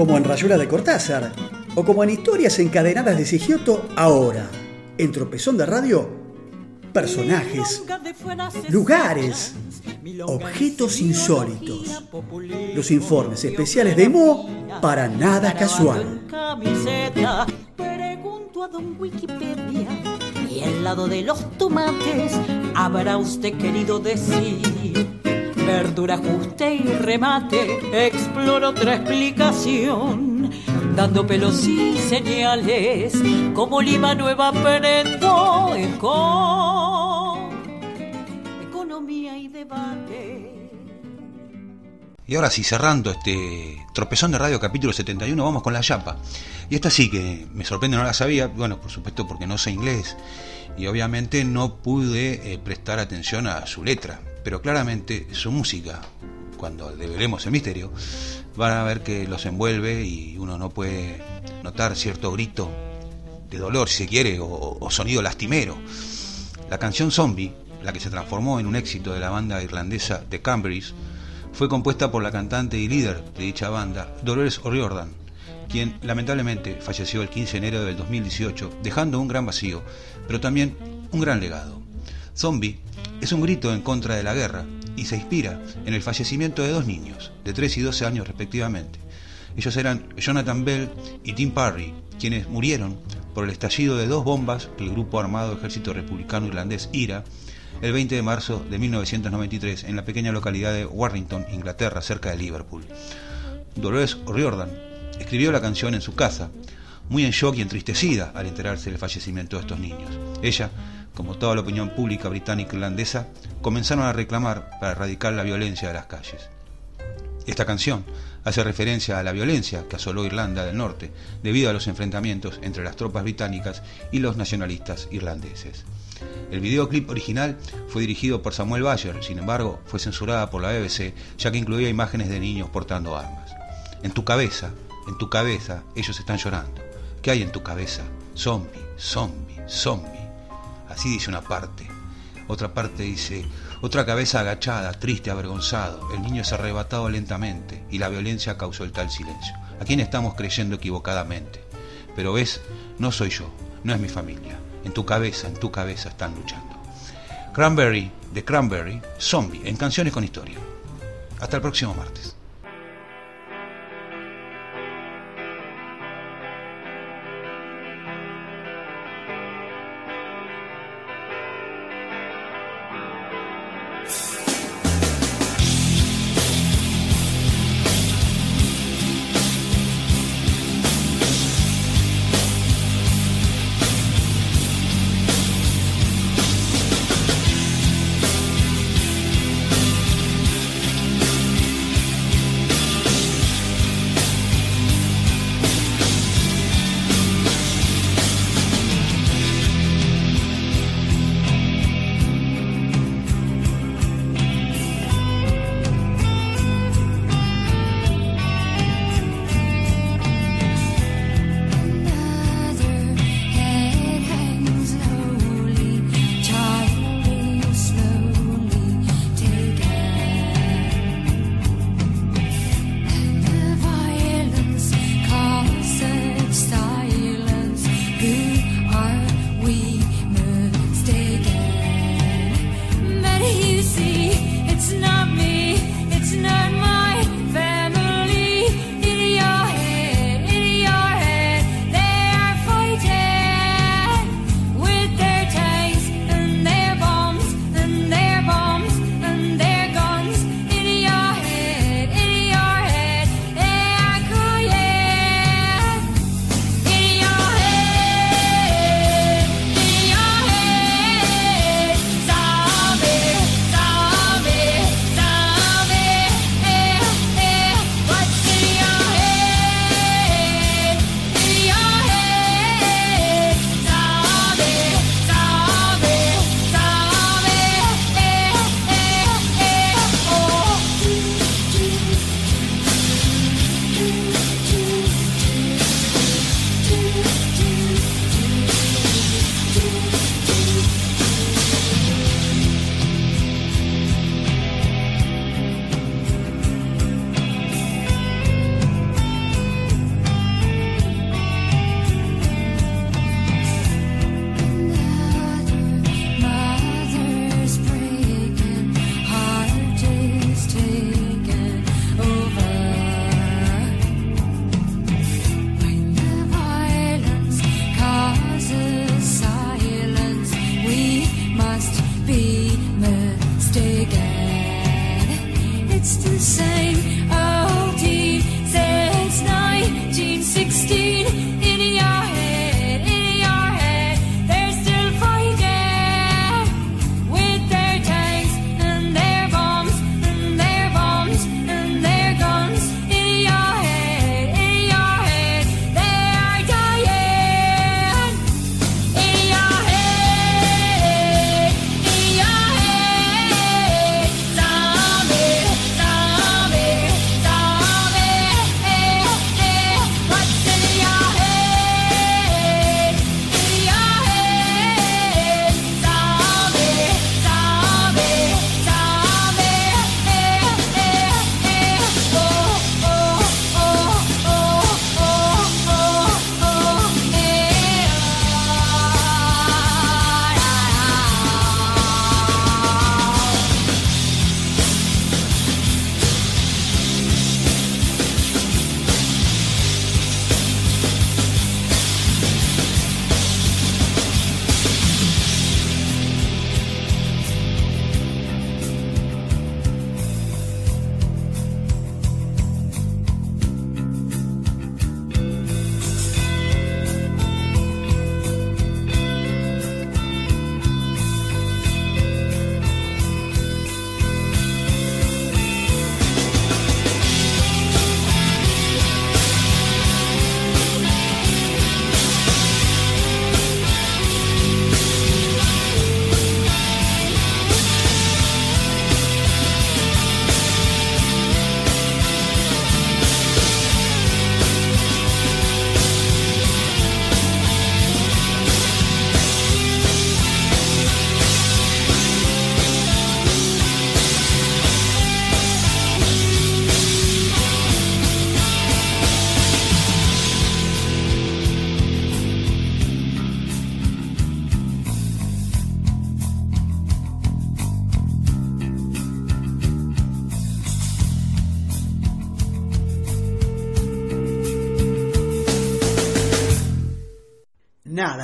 como en Rayuela de Cortázar, o como en Historias encadenadas de Sigioto ahora, en Tropezón de Radio, personajes, lugares, objetos insólitos, los informes especiales de Mo para nada casual. Pregunto a don Wikipedia y al lado de los tomates habrá usted querido decir verdura, ajuste y remate, exploro otra explicación, dando pelos y señales, como lima nueva aprendo con economía y debate. Y ahora sí, cerrando este tropezón de radio capítulo 71, vamos con la chapa. Y esta sí que me sorprende, no la sabía, bueno, por supuesto porque no sé inglés y obviamente no pude eh, prestar atención a su letra pero claramente su música, cuando develemos el misterio, van a ver que los envuelve y uno no puede notar cierto grito de dolor, si se quiere, o, sonido lastimero. La canción Zombie, la que se transformó en un éxito de la banda irlandesa The Cambridge, fue compuesta por la cantante y líder de dicha banda, Dolores O'Riordan, quien lamentablemente falleció el 15 de enero del 2018, dejando un gran vacío, pero también un gran legado. Zombie es un grito en contra de la guerra y se inspira en el fallecimiento de dos niños, de 3 y 12 años respectivamente. Ellos eran Jonathan Bell y Tim Parry, quienes murieron por el estallido de dos bombas del grupo armado Ejército Republicano Irlandés IRA el 20 de marzo de 1993 en la pequeña localidad de Warrington, Inglaterra, cerca de Liverpool. Dolores O'Riordan escribió la canción en su casa, muy en shock y entristecida al enterarse del fallecimiento de estos niños. Ella como toda la opinión pública británica irlandesa, comenzaron a reclamar para erradicar la violencia de las calles. Esta canción hace referencia a la violencia que asoló Irlanda del Norte debido a los enfrentamientos entre las tropas británicas y los nacionalistas irlandeses. El videoclip original fue dirigido por Samuel Bayer, sin embargo, fue censurada por la BBC ya que incluía imágenes de niños portando armas. En tu cabeza, en tu cabeza, ellos están llorando. ¿Qué hay en tu cabeza? Zombie, zombie, zombie. Así dice una parte. Otra parte dice, otra cabeza agachada, triste, avergonzado. El niño es arrebatado lentamente y la violencia causó el tal silencio. ¿A quién estamos creyendo equivocadamente? Pero ves, no soy yo, no es mi familia. En tu cabeza, en tu cabeza están luchando. Cranberry, de Cranberry, Zombie, en Canciones con Historia. Hasta el próximo martes.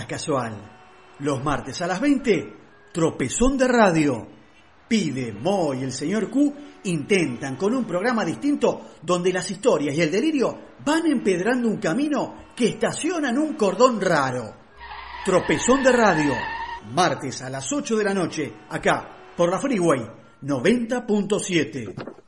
Casual. Los martes a las 20, tropezón de radio. Pide, Mo y el señor Q intentan con un programa distinto donde las historias y el delirio van empedrando un camino que estaciona en un cordón raro. Tropezón de radio, martes a las 8 de la noche, acá, por la Freeway 90.7.